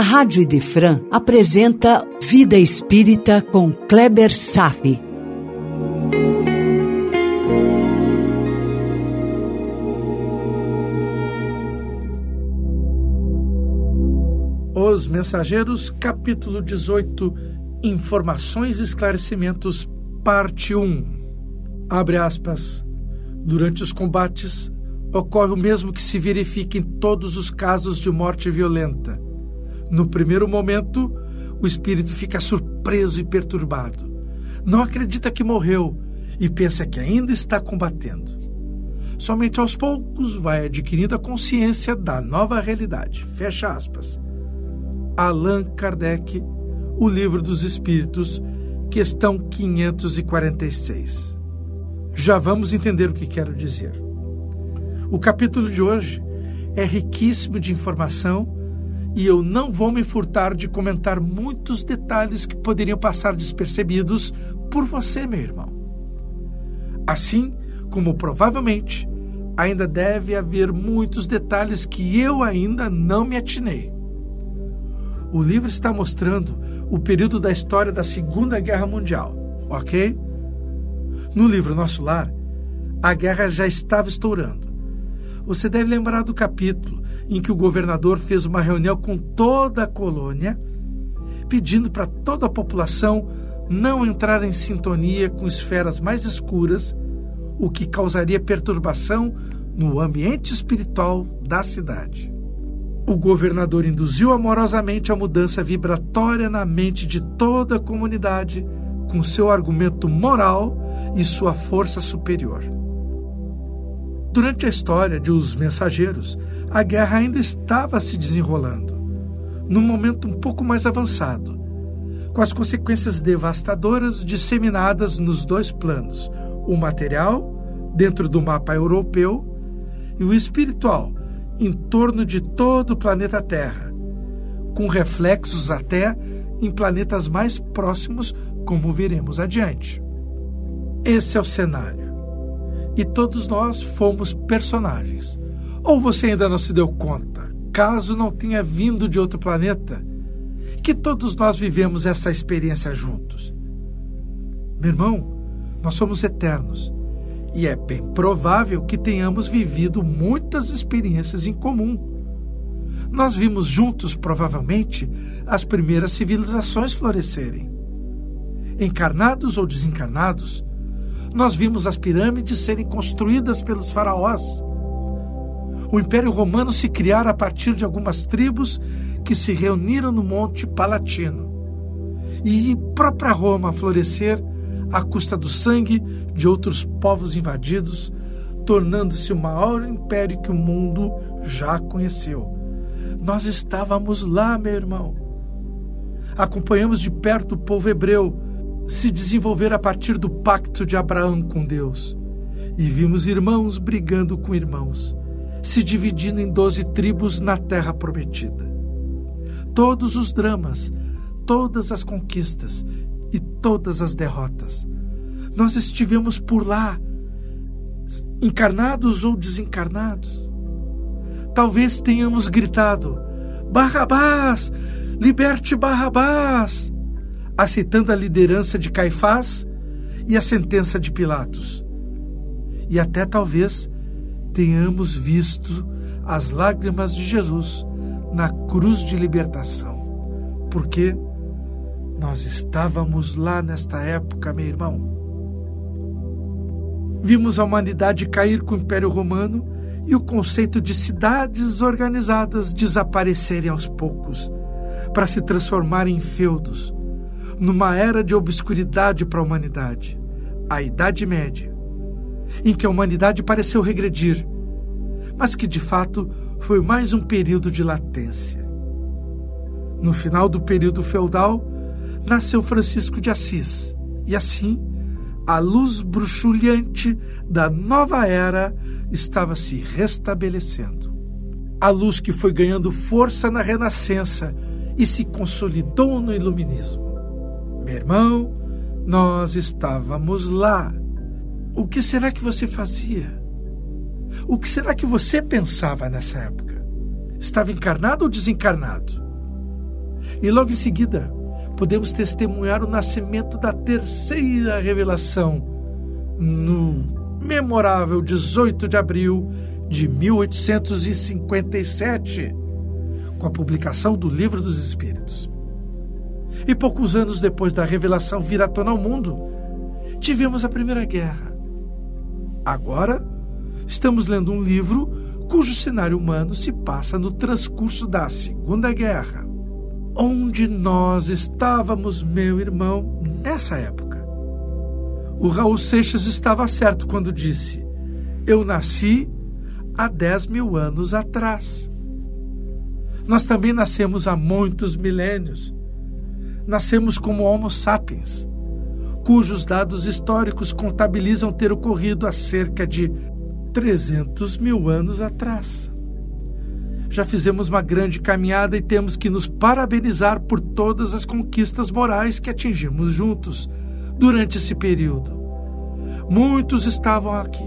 A Rádio Idefran apresenta Vida Espírita com Kleber Safi. Os Mensageiros, capítulo 18, Informações e Esclarecimentos, parte 1. Abre aspas. Durante os combates, ocorre o mesmo que se verifica em todos os casos de morte violenta. No primeiro momento, o espírito fica surpreso e perturbado. Não acredita que morreu e pensa que ainda está combatendo. Somente aos poucos vai adquirindo a consciência da nova realidade. Fecha aspas. Allan Kardec, O Livro dos Espíritos, questão 546. Já vamos entender o que quero dizer. O capítulo de hoje é riquíssimo de informação e eu não vou me furtar de comentar muitos detalhes que poderiam passar despercebidos por você, meu irmão. Assim como provavelmente ainda deve haver muitos detalhes que eu ainda não me atinei. O livro está mostrando o período da história da Segunda Guerra Mundial, ok? No livro Nosso Lar, a guerra já estava estourando. Você deve lembrar do capítulo em que o governador fez uma reunião com toda a colônia, pedindo para toda a população não entrar em sintonia com esferas mais escuras, o que causaria perturbação no ambiente espiritual da cidade. O governador induziu amorosamente a mudança vibratória na mente de toda a comunidade com seu argumento moral e sua força superior. Durante a história de Os Mensageiros, a guerra ainda estava se desenrolando, num momento um pouco mais avançado, com as consequências devastadoras disseminadas nos dois planos: o material, dentro do mapa europeu, e o espiritual, em torno de todo o planeta Terra, com reflexos até em planetas mais próximos, como veremos adiante. Esse é o cenário. E todos nós fomos personagens. Ou você ainda não se deu conta, caso não tenha vindo de outro planeta, que todos nós vivemos essa experiência juntos? Meu irmão, nós somos eternos e é bem provável que tenhamos vivido muitas experiências em comum. Nós vimos juntos, provavelmente, as primeiras civilizações florescerem. Encarnados ou desencarnados, nós vimos as pirâmides serem construídas pelos faraós. O Império Romano se criar a partir de algumas tribos que se reuniram no Monte Palatino. E própria Roma florescer à custa do sangue de outros povos invadidos, tornando-se o maior império que o mundo já conheceu. Nós estávamos lá, meu irmão. Acompanhamos de perto o povo hebreu se desenvolver a partir do pacto de Abraão com Deus. E vimos irmãos brigando com irmãos, se dividindo em doze tribos na terra prometida. Todos os dramas, todas as conquistas e todas as derrotas. Nós estivemos por lá, encarnados ou desencarnados. Talvez tenhamos gritado: Barrabás, liberte Barrabás, aceitando a liderança de Caifás e a sentença de Pilatos. E até talvez tenhamos visto as lágrimas de Jesus na cruz de libertação. Porque nós estávamos lá nesta época, meu irmão. Vimos a humanidade cair com o Império Romano e o conceito de cidades organizadas desaparecerem aos poucos, para se transformarem em feudos, numa era de obscuridade para a humanidade, a Idade Média, em que a humanidade pareceu regredir, mas que de fato foi mais um período de latência. No final do período feudal, nasceu Francisco de Assis. E assim, a luz bruxulhante da nova era estava se restabelecendo. A luz que foi ganhando força na Renascença e se consolidou no Iluminismo. Meu irmão, nós estávamos lá. O que será que você fazia? O que será que você pensava nessa época? Estava encarnado ou desencarnado? E logo em seguida, podemos testemunhar o nascimento da terceira revelação no memorável 18 de abril de 1857, com a publicação do Livro dos Espíritos. E poucos anos depois da revelação vir à tona ao mundo, tivemos a Primeira Guerra. Agora, estamos lendo um livro cujo cenário humano se passa no transcurso da Segunda Guerra. Onde nós estávamos, meu irmão, nessa época? O Raul Seixas estava certo quando disse: Eu nasci há 10 mil anos atrás. Nós também nascemos há muitos milênios. Nascemos como Homo sapiens, cujos dados históricos contabilizam ter ocorrido há cerca de 300 mil anos atrás. Já fizemos uma grande caminhada e temos que nos parabenizar por todas as conquistas morais que atingimos juntos durante esse período. Muitos estavam aqui,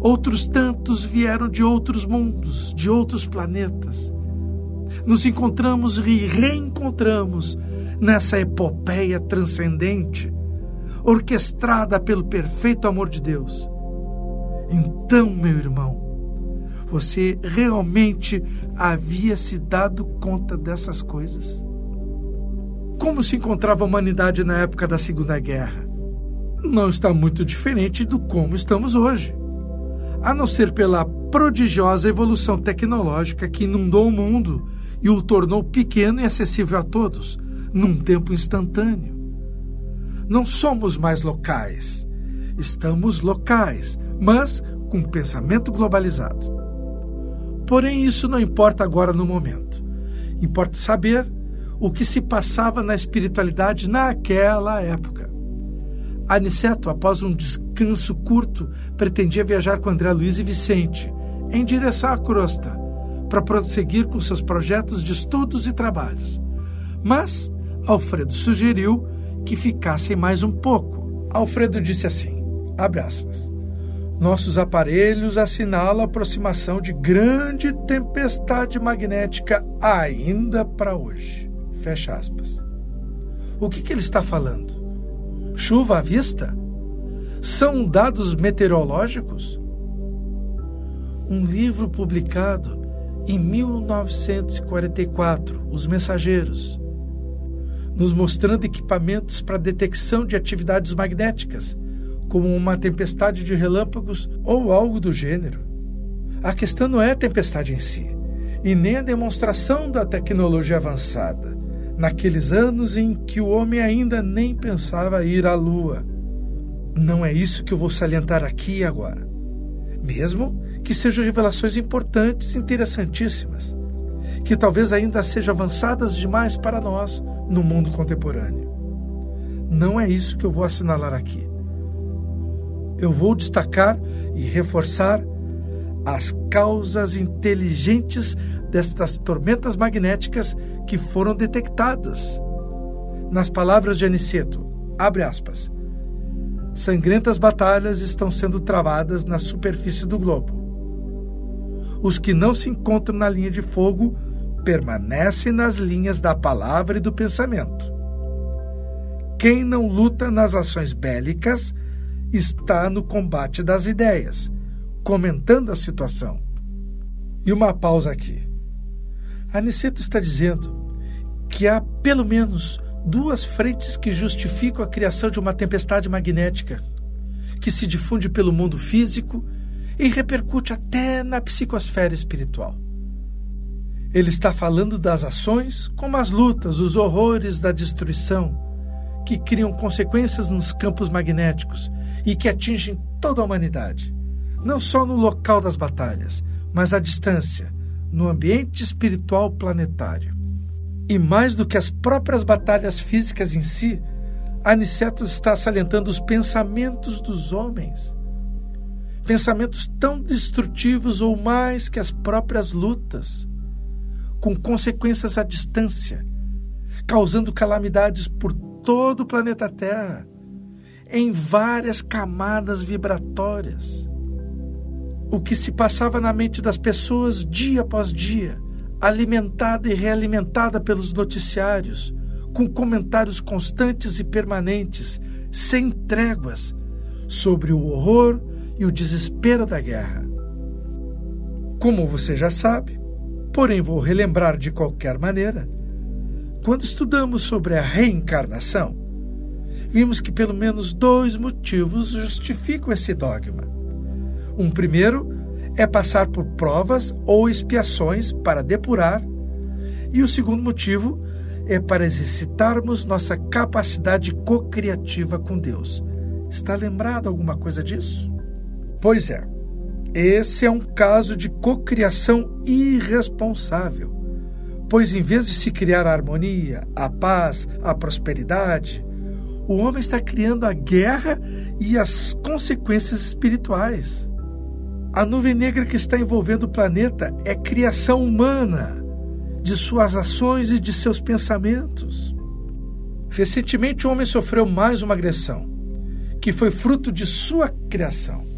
outros tantos vieram de outros mundos, de outros planetas. Nos encontramos e reencontramos nessa epopeia transcendente, orquestrada pelo perfeito amor de Deus. Então, meu irmão, você realmente havia se dado conta dessas coisas? Como se encontrava a humanidade na época da Segunda Guerra? Não está muito diferente do como estamos hoje a não ser pela prodigiosa evolução tecnológica que inundou o mundo e o tornou pequeno e acessível a todos, num tempo instantâneo. Não somos mais locais. Estamos locais, mas com pensamento globalizado. Porém, isso não importa agora no momento. Importa saber o que se passava na espiritualidade naquela época. Aniceto, após um descanso curto, pretendia viajar com André Luiz e Vicente em direção à crosta para prosseguir com seus projetos de estudos e trabalhos. Mas Alfredo sugeriu que ficassem mais um pouco. Alfredo disse assim: aspas. Nossos aparelhos assinalam a aproximação de grande tempestade magnética ainda para hoje. Fecha aspas. O que, que ele está falando? Chuva à vista? São dados meteorológicos? Um livro publicado em 1944, Os Mensageiros, nos mostrando equipamentos para detecção de atividades magnéticas, como uma tempestade de relâmpagos ou algo do gênero. A questão não é a tempestade em si, e nem a demonstração da tecnologia avançada, naqueles anos em que o homem ainda nem pensava ir à Lua. Não é isso que eu vou salientar aqui e agora. Mesmo que sejam revelações importantes, interessantíssimas, que talvez ainda sejam avançadas demais para nós no mundo contemporâneo. Não é isso que eu vou assinalar aqui. Eu vou destacar e reforçar as causas inteligentes destas tormentas magnéticas que foram detectadas. Nas palavras de Aniceto, abre aspas, sangrentas batalhas estão sendo travadas na superfície do globo. Os que não se encontram na linha de fogo permanecem nas linhas da palavra e do pensamento. Quem não luta nas ações bélicas está no combate das ideias, comentando a situação. E uma pausa aqui. Aniceto está dizendo que há pelo menos duas frentes que justificam a criação de uma tempestade magnética que se difunde pelo mundo físico e repercute até na psicosfera espiritual. Ele está falando das ações como as lutas, os horrores da destruição, que criam consequências nos campos magnéticos e que atingem toda a humanidade, não só no local das batalhas, mas à distância, no ambiente espiritual planetário. E mais do que as próprias batalhas físicas em si, Aniceto está salientando os pensamentos dos homens. Pensamentos tão destrutivos ou mais que as próprias lutas, com consequências à distância, causando calamidades por todo o planeta Terra, em várias camadas vibratórias. O que se passava na mente das pessoas dia após dia alimentada e realimentada pelos noticiários, com comentários constantes e permanentes, sem tréguas, sobre o horror e o desespero da guerra. Como você já sabe, porém vou relembrar de qualquer maneira, quando estudamos sobre a reencarnação, vimos que pelo menos dois motivos justificam esse dogma. Um primeiro é passar por provas ou expiações para depurar, e o segundo motivo é para exercitarmos nossa capacidade co-criativa com Deus. Está lembrado alguma coisa disso? Pois é, esse é um caso de cocriação irresponsável, pois em vez de se criar a harmonia, a paz, a prosperidade, o homem está criando a guerra e as consequências espirituais. A nuvem negra que está envolvendo o planeta é criação humana, de suas ações e de seus pensamentos. Recentemente, o homem sofreu mais uma agressão, que foi fruto de sua criação.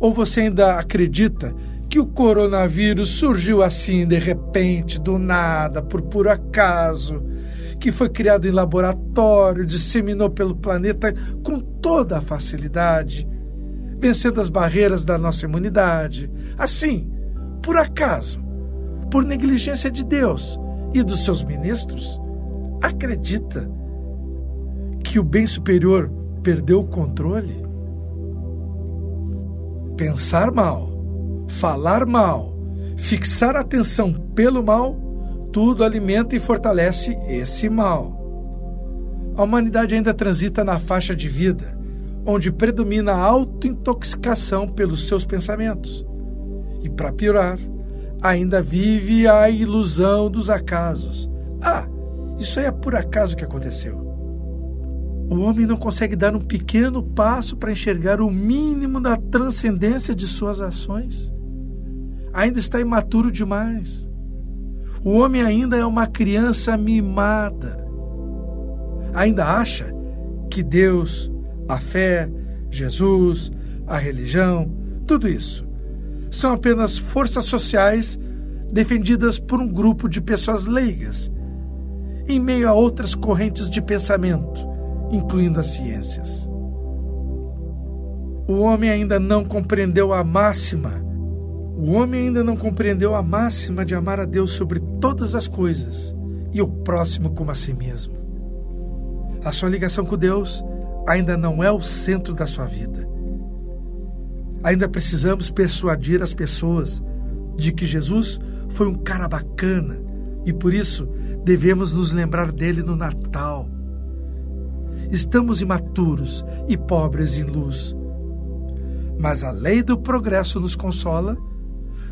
Ou você ainda acredita que o coronavírus surgiu assim de repente, do nada, por puro acaso, que foi criado em laboratório, disseminou pelo planeta com toda a facilidade? vencendo as barreiras da nossa imunidade. Assim, por acaso, por negligência de Deus e dos seus ministros, acredita que o bem superior perdeu o controle? Pensar mal, falar mal, fixar atenção pelo mal, tudo alimenta e fortalece esse mal. A humanidade ainda transita na faixa de vida onde predomina a autointoxicação pelos seus pensamentos. E para piorar, ainda vive a ilusão dos acasos. Ah, isso aí é por acaso que aconteceu. O homem não consegue dar um pequeno passo para enxergar o mínimo da transcendência de suas ações. Ainda está imaturo demais. O homem ainda é uma criança mimada. Ainda acha que Deus a fé, Jesus, a religião, tudo isso são apenas forças sociais defendidas por um grupo de pessoas leigas, em meio a outras correntes de pensamento, incluindo as ciências. O homem ainda não compreendeu a máxima. O homem ainda não compreendeu a máxima de amar a Deus sobre todas as coisas e o próximo como a si mesmo. A sua ligação com Deus ainda não é o centro da sua vida. Ainda precisamos persuadir as pessoas de que Jesus foi um cara bacana e por isso devemos nos lembrar dele no Natal. Estamos imaturos e pobres em luz. Mas a lei do progresso nos consola,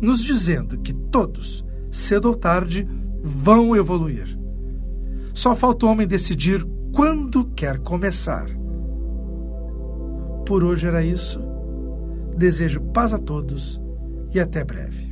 nos dizendo que todos, cedo ou tarde, vão evoluir. Só falta o homem decidir quando quer começar. Por hoje era isso. Desejo paz a todos e até breve.